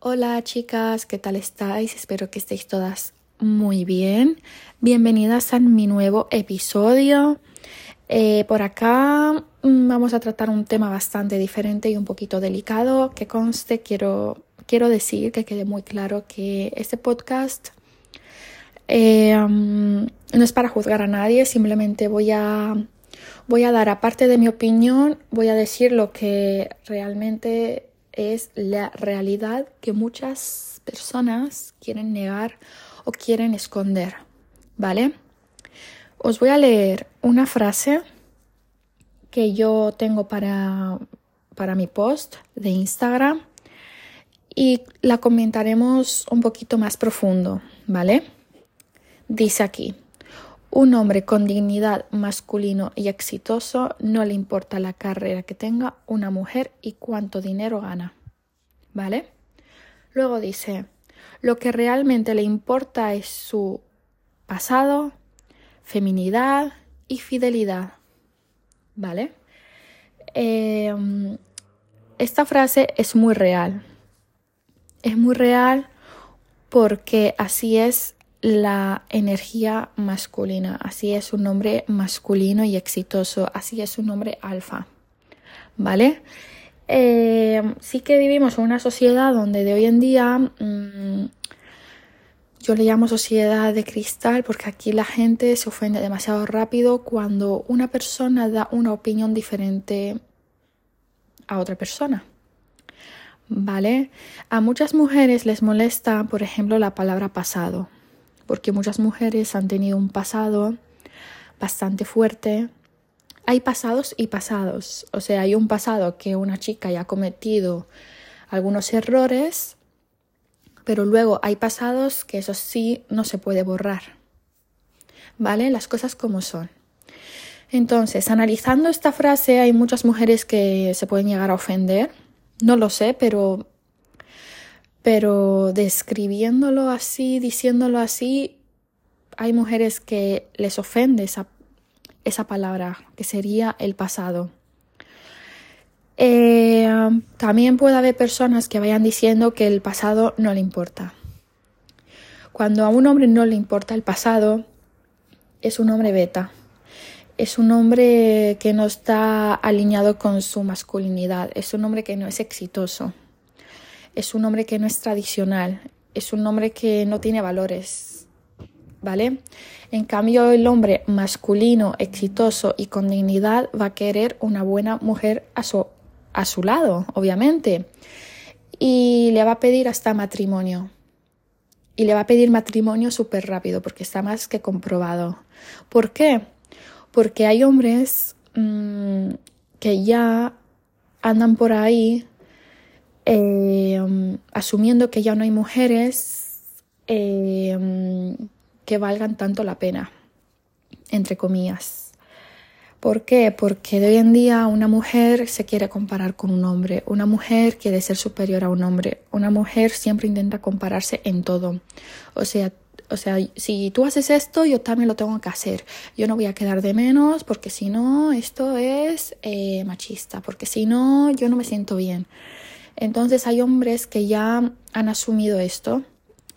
Hola chicas, ¿qué tal estáis? Espero que estéis todas muy bien. Bienvenidas a mi nuevo episodio. Eh, por acá mm, vamos a tratar un tema bastante diferente y un poquito delicado. Que conste, quiero, quiero decir que quede muy claro que este podcast eh, mm, no es para juzgar a nadie, simplemente voy a, voy a dar, aparte de mi opinión, voy a decir lo que realmente es la realidad que muchas personas quieren negar o quieren esconder, ¿vale? Os voy a leer una frase que yo tengo para, para mi post de Instagram y la comentaremos un poquito más profundo, ¿vale? Dice aquí, un hombre con dignidad masculino y exitoso no le importa la carrera que tenga una mujer y cuánto dinero gana. ¿Vale? Luego dice, lo que realmente le importa es su pasado, feminidad y fidelidad. ¿Vale? Em, esta frase es muy real. Es muy real porque así es la energía masculina, así es un hombre masculino y exitoso, así es un hombre alfa, ¿vale? Eh, sí que vivimos en una sociedad donde de hoy en día mm, yo le llamo sociedad de cristal porque aquí la gente se ofende demasiado rápido cuando una persona da una opinión diferente a otra persona. ¿Vale? A muchas mujeres les molesta, por ejemplo, la palabra pasado porque muchas mujeres han tenido un pasado bastante fuerte. Hay pasados y pasados, o sea, hay un pasado que una chica ya ha cometido algunos errores, pero luego hay pasados que eso sí no se puede borrar. ¿Vale? Las cosas como son. Entonces, analizando esta frase, hay muchas mujeres que se pueden llegar a ofender. No lo sé, pero pero describiéndolo así, diciéndolo así, hay mujeres que les ofende esa, esa palabra, que sería el pasado. Eh, también puede haber personas que vayan diciendo que el pasado no le importa. Cuando a un hombre no le importa el pasado, es un hombre beta. Es un hombre que no está alineado con su masculinidad. Es un hombre que no es exitoso es un hombre que no es tradicional, es un hombre que no tiene valores, ¿vale? En cambio, el hombre masculino, exitoso y con dignidad va a querer una buena mujer a su, a su lado, obviamente, y le va a pedir hasta matrimonio. Y le va a pedir matrimonio súper rápido porque está más que comprobado. ¿Por qué? Porque hay hombres mmm, que ya andan por ahí eh, asumiendo que ya no hay mujeres eh, que valgan tanto la pena, entre comillas. ¿Por qué? Porque de hoy en día una mujer se quiere comparar con un hombre, una mujer quiere ser superior a un hombre, una mujer siempre intenta compararse en todo. O sea, o sea, si tú haces esto, yo también lo tengo que hacer. Yo no voy a quedar de menos porque si no, esto es eh, machista, porque si no, yo no me siento bien. Entonces hay hombres que ya han asumido esto,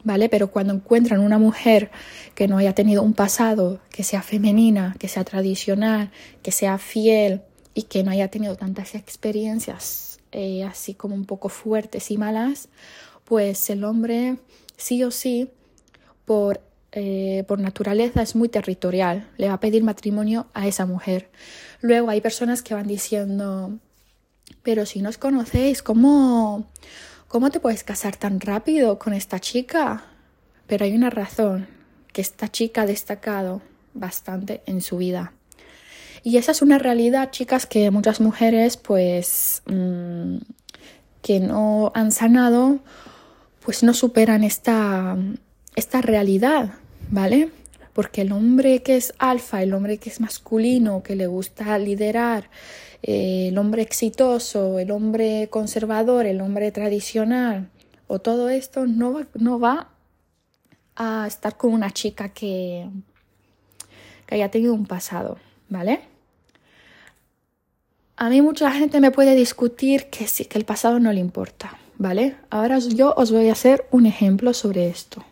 ¿vale? Pero cuando encuentran una mujer que no haya tenido un pasado, que sea femenina, que sea tradicional, que sea fiel y que no haya tenido tantas experiencias eh, así como un poco fuertes y malas, pues el hombre sí o sí, por, eh, por naturaleza, es muy territorial, le va a pedir matrimonio a esa mujer. Luego hay personas que van diciendo, pero si nos conocéis, ¿cómo, ¿cómo te puedes casar tan rápido con esta chica? Pero hay una razón, que esta chica ha destacado bastante en su vida. Y esa es una realidad, chicas, que muchas mujeres, pues, mmm, que no han sanado, pues no superan esta, esta realidad, ¿vale? Porque el hombre que es alfa, el hombre que es masculino, que le gusta liderar, eh, el hombre exitoso, el hombre conservador, el hombre tradicional o todo esto no va, no va a estar con una chica que, que haya tenido un pasado, ¿vale? A mí mucha gente me puede discutir que sí, que el pasado no le importa, ¿vale? Ahora yo os voy a hacer un ejemplo sobre esto,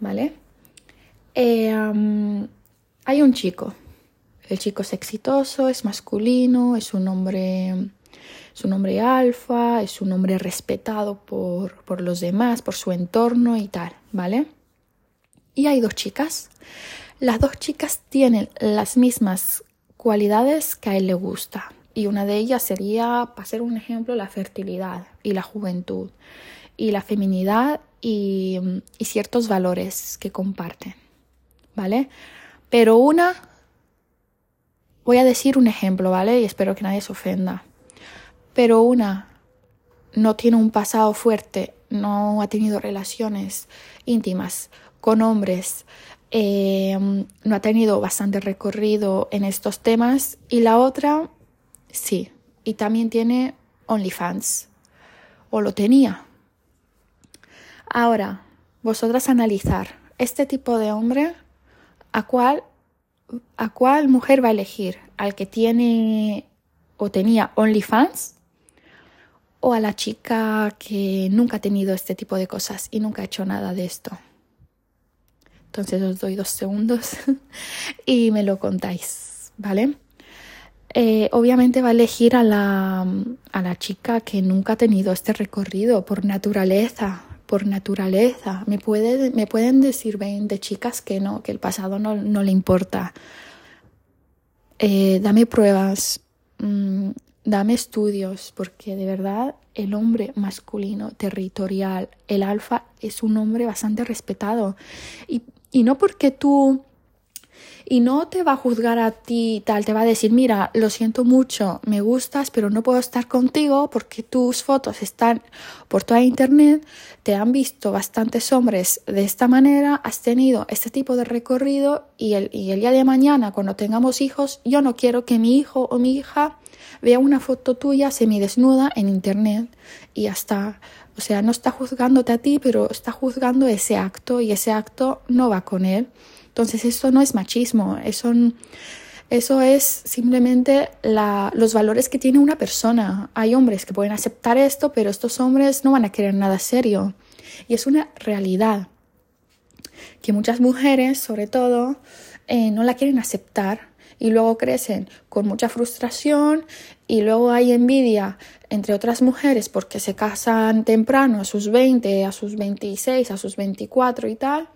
¿vale? Eh, hay un chico, el chico es exitoso, es masculino, es un hombre, es un hombre alfa, es un hombre respetado por, por los demás, por su entorno y tal, ¿vale? Y hay dos chicas. Las dos chicas tienen las mismas cualidades que a él le gusta. Y una de ellas sería, para ser un ejemplo, la fertilidad y la juventud y la feminidad y, y ciertos valores que comparten. ¿Vale? Pero una, voy a decir un ejemplo, ¿vale? Y espero que nadie se ofenda. Pero una no tiene un pasado fuerte, no ha tenido relaciones íntimas con hombres, eh, no ha tenido bastante recorrido en estos temas y la otra sí, y también tiene OnlyFans, o lo tenía. Ahora, vosotras analizar este tipo de hombre, ¿a cuál, a cuál mujer va a elegir? ¿Al que tiene o tenía OnlyFans? ¿O a la chica que nunca ha tenido este tipo de cosas y nunca ha hecho nada de esto? Entonces os doy dos segundos y me lo contáis, ¿vale? Eh, obviamente va a elegir a la, a la chica que nunca ha tenido este recorrido por naturaleza, por naturaleza. Me, puede, me pueden decir 20 chicas que no, que el pasado no, no le importa. Eh, dame pruebas, mm, dame estudios, porque de verdad el hombre masculino territorial, el alfa, es un hombre bastante respetado. Y y no porque tú... Y no te va a juzgar a ti tal, te va a decir, mira, lo siento mucho, me gustas, pero no puedo estar contigo porque tus fotos están por toda internet, te han visto bastantes hombres de esta manera, has tenido este tipo de recorrido y el, y el día de mañana, cuando tengamos hijos, yo no quiero que mi hijo o mi hija vea una foto tuya semidesnuda en internet y ya está. O sea, no está juzgándote a ti, pero está juzgando ese acto y ese acto no va con él. Entonces, esto no es machismo, eso, eso es simplemente la, los valores que tiene una persona. Hay hombres que pueden aceptar esto, pero estos hombres no van a querer nada serio. Y es una realidad que muchas mujeres, sobre todo, eh, no la quieren aceptar y luego crecen con mucha frustración y luego hay envidia entre otras mujeres porque se casan temprano, a sus 20, a sus 26, a sus 24 y tal,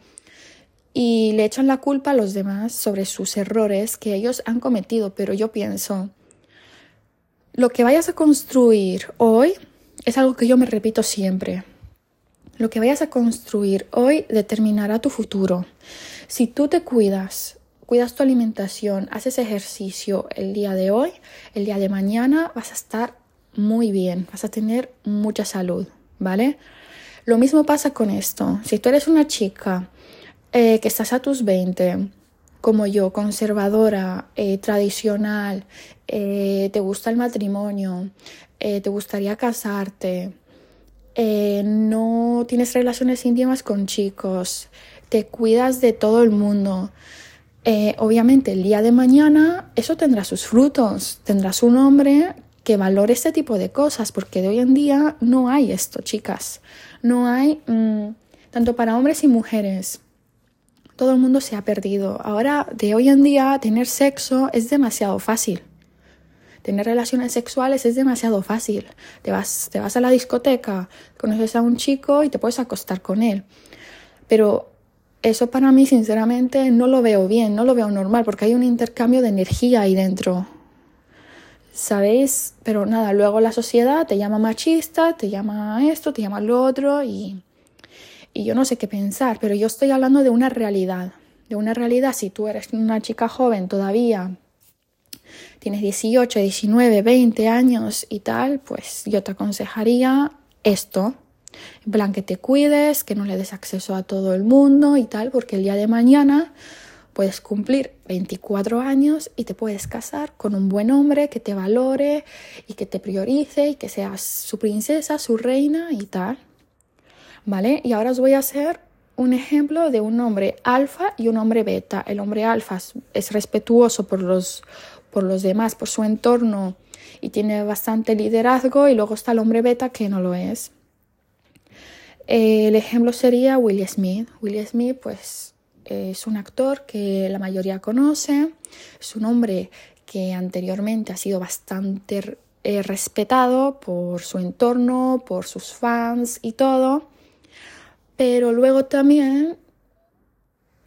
y le echan la culpa a los demás sobre sus errores que ellos han cometido, pero yo pienso, lo que vayas a construir hoy es algo que yo me repito siempre. Lo que vayas a construir hoy determinará tu futuro. Si tú te cuidas, cuidas tu alimentación, haces ejercicio el día de hoy, el día de mañana vas a estar muy bien, vas a tener mucha salud, ¿vale? Lo mismo pasa con esto. Si tú eres una chica eh, que estás a tus 20, como yo, conservadora, eh, tradicional, eh, te gusta el matrimonio, te gustaría casarte, no tienes relaciones íntimas con chicos, te cuidas de todo el mundo, obviamente el día de mañana eso tendrá sus frutos, tendrás un hombre que valore este tipo de cosas, porque de hoy en día no hay esto, chicas, no hay mm, tanto para hombres y mujeres. Todo el mundo se ha perdido. Ahora, de hoy en día, tener sexo es demasiado fácil. Tener relaciones sexuales es demasiado fácil. Te vas, te vas a la discoteca, conoces a un chico y te puedes acostar con él. Pero eso para mí sinceramente no lo veo bien, no lo veo normal, porque hay un intercambio de energía ahí dentro. ¿Sabéis? Pero nada, luego la sociedad te llama machista, te llama esto, te llama lo otro y, y yo no sé qué pensar, pero yo estoy hablando de una realidad, de una realidad, si tú eres una chica joven todavía, tienes 18, 19, 20 años y tal, pues yo te aconsejaría esto, en plan, que te cuides, que no le des acceso a todo el mundo y tal, porque el día de mañana puedes cumplir 24 años y te puedes casar con un buen hombre que te valore y que te priorice y que seas su princesa, su reina y tal. ¿Vale? Y ahora os voy a hacer un ejemplo de un hombre alfa y un hombre beta. El hombre alfa es respetuoso por los, por los demás, por su entorno y tiene bastante liderazgo y luego está el hombre beta que no lo es. El ejemplo sería Will Smith. Will Smith, pues, es un actor que la mayoría conoce, es un hombre que anteriormente ha sido bastante eh, respetado por su entorno, por sus fans y todo, pero luego también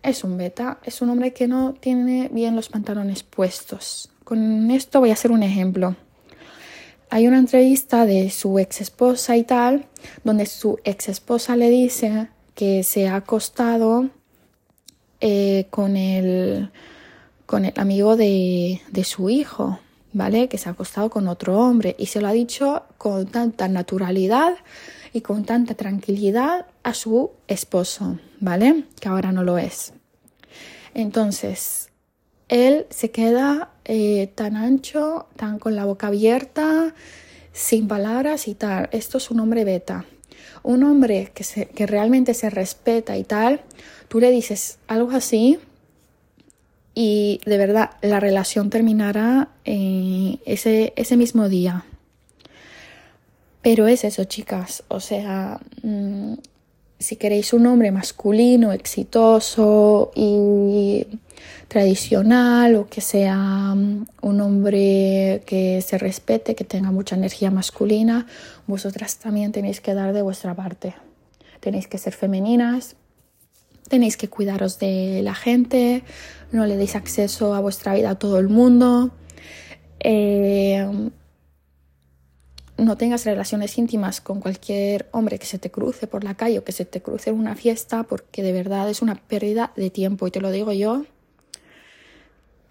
es un beta, es un hombre que no tiene bien los pantalones puestos. Con esto voy a hacer un ejemplo. Hay una entrevista de su ex esposa y tal, donde su ex esposa le dice que se ha acostado eh, con, el, con el amigo de, de su hijo, ¿vale? Que se ha acostado con otro hombre y se lo ha dicho con tanta naturalidad y con tanta tranquilidad a su esposo, ¿vale? Que ahora no lo es. Entonces, él se queda eh, tan ancho, tan con la boca abierta, sin palabras y tal. Esto es un hombre beta. Un hombre que, se, que realmente se respeta y tal, tú le dices algo así y de verdad la relación terminará eh, ese, ese mismo día. Pero es eso, chicas. O sea, mm, si queréis un hombre masculino, exitoso y tradicional o que sea mm, un hombre que se respete, que tenga mucha energía masculina, vosotras también tenéis que dar de vuestra parte. Tenéis que ser femeninas, tenéis que cuidaros de la gente, no le deis acceso a vuestra vida a todo el mundo. Eh, no tengas relaciones íntimas con cualquier hombre que se te cruce por la calle o que se te cruce en una fiesta, porque de verdad es una pérdida de tiempo. Y te lo digo yo.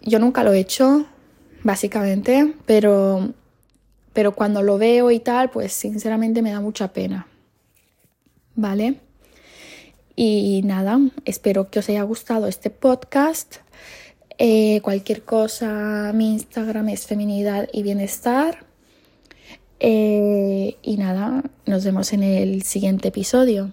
Yo nunca lo he hecho, básicamente, pero, pero cuando lo veo y tal, pues sinceramente me da mucha pena. ¿Vale? Y nada, espero que os haya gustado este podcast. Eh, cualquier cosa, mi Instagram es feminidad y bienestar. Eh, y nada, nos vemos en el siguiente episodio.